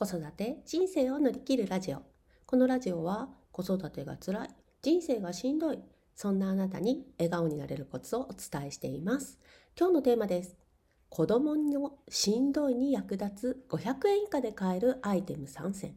子育て人生を乗り切るラジオ。このラジオは子育てが辛い人生がしんどいそんなあなたに笑顔になれるコツをお伝えしています。今日のテーマです。子供のしんどいに役立つ500円以下で買えるアイテム3選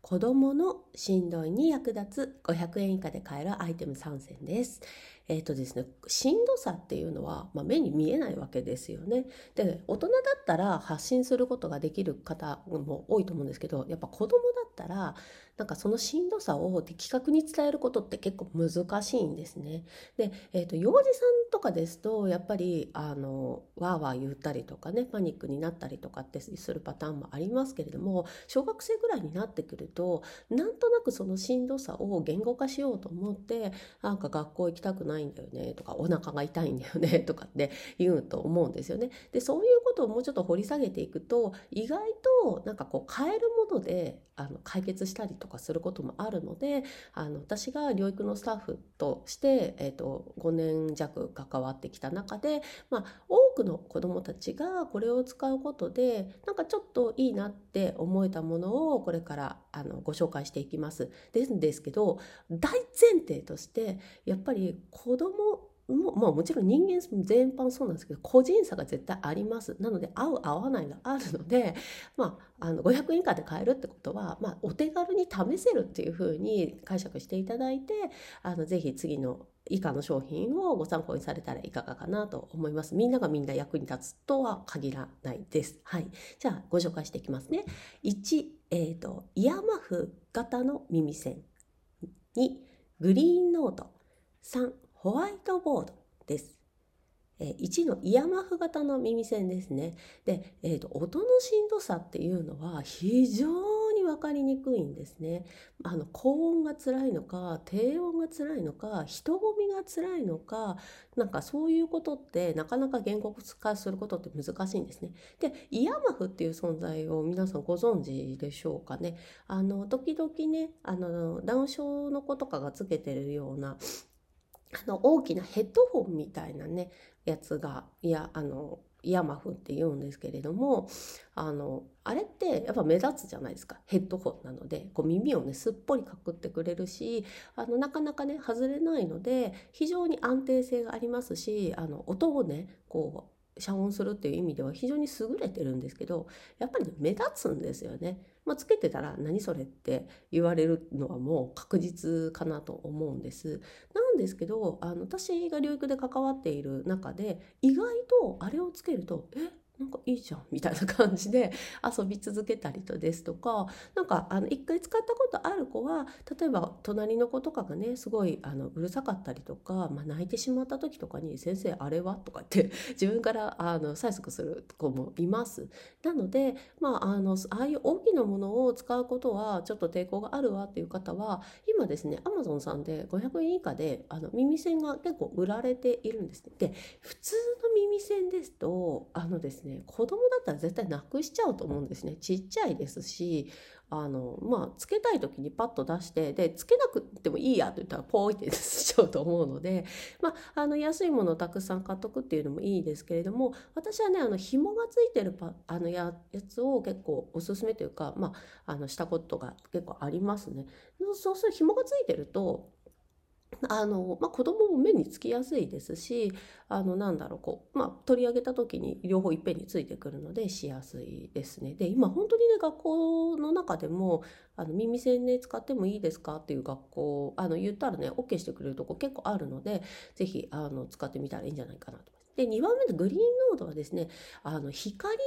子供のしんどいに役立つ500円以下で買えるアイテム3選です。えっ、ー、とですね、しんどさっていうのは、まあ、目に見えないわけですよね。で、大人だったら発信することができる方も多いと思うんですけど、やっぱ子供だったら、なんかそのしんどさを的確に伝えることって結構難しいんですね。で、えっ、ー、と、幼児さんとかですと、やっぱり、あの、わーわー言ったりとかね、パニックになったりとかってするパターンもありますけれども、小学生ぐらいになってくると、なんとなくそのしんどさを言語化しようと思って、なんか学校行きたくないないんだよねとか、お腹が痛いんだよね とかって言うと思うんですよね。で、そういうことをもうちょっと掘り下げていくと、意外となんかこう変えるものであの解決したりとかすることもあるのであの私が療育のスタッフとして、えーと、5年弱関わってきた中で、まあ、多くの子どもたちがこれを使うことでなんかちょっといいなって思えたものをこれからあのご紹介していきます。ですですけど大前提としてやっぱり子どももまあ、もちろん人間全般そうなんですけど個人差が絶対ありますなので合う合わないがあるので、まあ、あの500円以下で買えるってことは、まあ、お手軽に試せるっていうふうに解釈していただいてあのぜひ次の以下の商品をご参考にされたらいかがかなと思います。みんながみんな役に立つとは限らないです。はい。じゃあご紹介していきますね。1、えっ、ー、と、イヤーマフ型の耳栓。2、グリーンノート。3、ホワイトボードです。1のイヤマフ型の耳栓ですね。で、えーと、音のしんどさっていうのは非常に分かりにくいんですね。あの高音が辛いのか低音が辛いのか人混みが辛いのかなんかそういうことってなかなか言語化することって難しいんですね。でイヤマフっていう存在を皆さんご存知でしょうかね。あの時々ねあのダウン症の子とかがつけてるようなあの大きなヘッドホンみたいなねやつがいやあのイヤマフって言うんですけれどもあのあれってやっぱ目立つじゃないですか。ヘッドホンなのでこう耳をねすっぽりかくってくれるしあのなかなかね外れないので非常に安定性がありますしあの音をねこう遮音するっていう意味では非常に優れてるんですけどやっぱり、ね、目立つんですよね。まあ、つけてたら何それって言われるのはもう確実かなと思うんです。なんですけどあの私が療育で関わっている中で意外とあれをつけるとえ？なんかいいじゃんみたいな感じで遊び続けたりとですとかなんかあの一回使ったことある子は例えば隣の子とかがねすごいあのうるさかったりとか、まあ、泣いてしまった時とかに「先生あれは?」とかって 自分からあの催促する子もいます。なので、まあ、あのああいう大きなものを使うことはちょっと抵抗があるわっていう方は今ですねアマゾンさんで500円以下であの耳栓が結構売られているんですね。で普通の耳栓ですとあのですねね子供だったら絶対なくしちゃうと思うんですねちっちゃいですしあのまあつけたい時にパッと出してでつけなくてもいいやと言ったらポーイってしちゃうと思うので、まあ、あの安いものをたくさん買っとくっていうのもいいですけれども私はねあの紐がついてるパあのやつを結構おすすめというか、まあ、あのしたことが結構ありますね。そうする紐がついてるとあのまあ、子供も目につきやすいですしあのなんだろうこう、まあ、取り上げた時に両方いっぺんについてくるのでしやすいですね。で今本当にね学校の中でもあの耳栓ね使ってもいいですかっていう学校あの言ったらね OK してくれるとこ結構あるので是非使ってみたらいいんじゃないかなと思います。で2番目のグリーン濃度はですねあの光の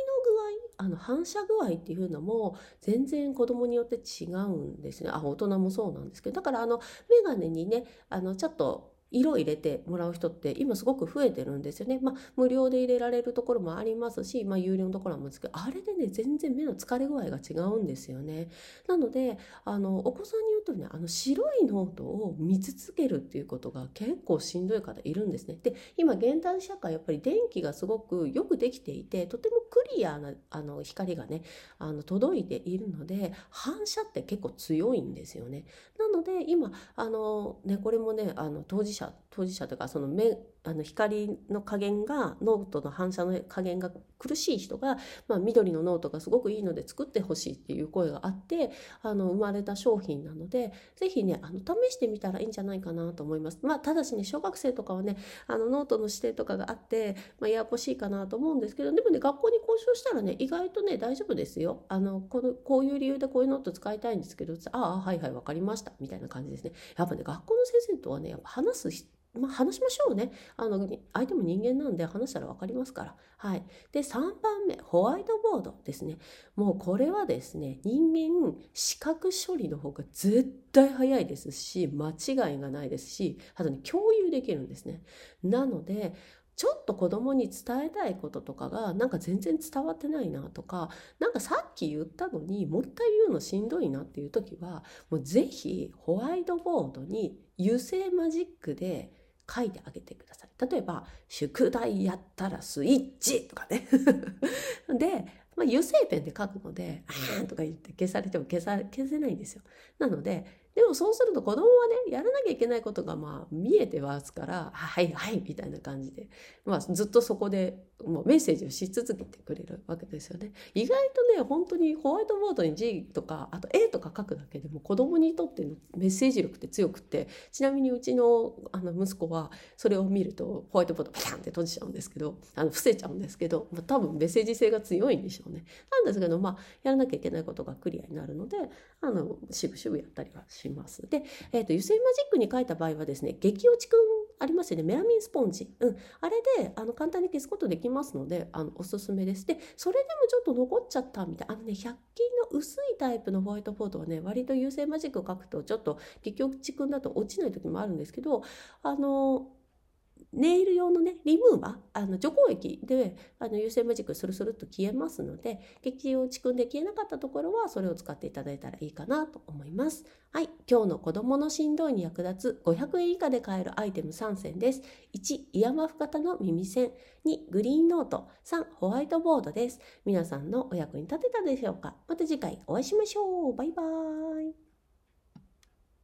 具合あの反射具合っていうのも全然子供によって違うんですね。あ大人もそうなんですけど。だからあの眼鏡にねあのちょっと色入れてもらう人って今すごく増えてるんですよね。まあ、無料で入れられるところもありますし、まあ、有料のところもあるんですけど、あれでね、全然目の疲れ具合が違うんですよね。なので、あの、お子さんに言うとね、あの、白いノートを見続けるっていうことが結構しんどい方いるんですね。で、今、現代社会、やっぱり電気がすごくよくできていて、とてもクリアなあの光がね、あの、届いているので、反射って結構強いんですよね。なので、今、あの、ね、これもね、あの、当事者者当事者というかその目あの光の加減がノートの反射の加減が苦しい人が、まあ、緑のノートがすごくいいので作ってほしいっていう声があってあの生まれた商品なので是非ねあの試してみたらいいんじゃないかなと思います。まあ、ただしね小学生とかはねあのノートの指定とかがあって、まあ、ややこしいかなと思うんですけどでもね学校に交渉したらね意外とね大丈夫ですよ。あのこのこういう理由でこういうノート使いたいんですけどああはいはい分かりましたみたいな感じですね。やっぱね学校の先生とはね話すまあ、話しましょうね。あの、相手も人間なんで話したら分かりますから。はい。で、3番目、ホワイトボードですね。もうこれはですね、人間、視覚処理の方が絶対早いですし、間違いがないですし、あとね、共有できるんですね。なので、ちょっと子供に伝えたいこととかがなんか全然伝わってないなとかなんかさっき言ったのにもう一回言うのしんどいなっていう時はもうぜひホワイトボードに油性マジックで書いてあげてください。例えば、宿題やったらスイッチとかね。で、まあ、油性ペンで書くので、あーとか言って消されても消さ消せないんですよ。なので、でもそうすると子供はね、やらなきゃいけないことがまあ見えてますから、はいはいみたいな感じで、まあずっとそこでもうメッセージをし続けてくれるわけですよね。意外とね、本当にホワイトボードに G とか、あと A とか書くだけでも子供にとってのメッセージ力って強くって、ちなみにうちのあの息子はそれを見るとホワイトボードパタンって閉じちゃうんですけど、あの伏せちゃうんですけど、まあ、多分メッセージ性が強いんでしょうね。なんですけど、まあやらなきゃいけないことがクリアになるので、あの、しぶしぶやったりはします。で、えっ、ー、と、油性マジックに書いた場合はですね、激落ちくんありますよね。メラミンスポンジ。うん。あれで、あの、簡単に消すことできますので、あの、おすすめです。で、それでもちょっと残っちゃったみたいな。あのね、100均の薄いタイプのホワイトボードはね、割と油性マジックを書くと、ちょっと激落ちくんだと落ちない時もあるんですけど、あの、ネイル用のね、リムーバー、あの除光液であの油性マジックスルスルっと消えますので、激落ちくんで消えなかったところはそれを使っていただいたらいいかなと思います。はい、今日の子供のしんどいに役立つ500円以下で買えるアイテム3選です。1、イヤマフ型の耳栓。2、グリーンノート。3、ホワイトボードです。皆さんのお役に立てたでしょうかまた次回お会いしましょう。バイバーイ。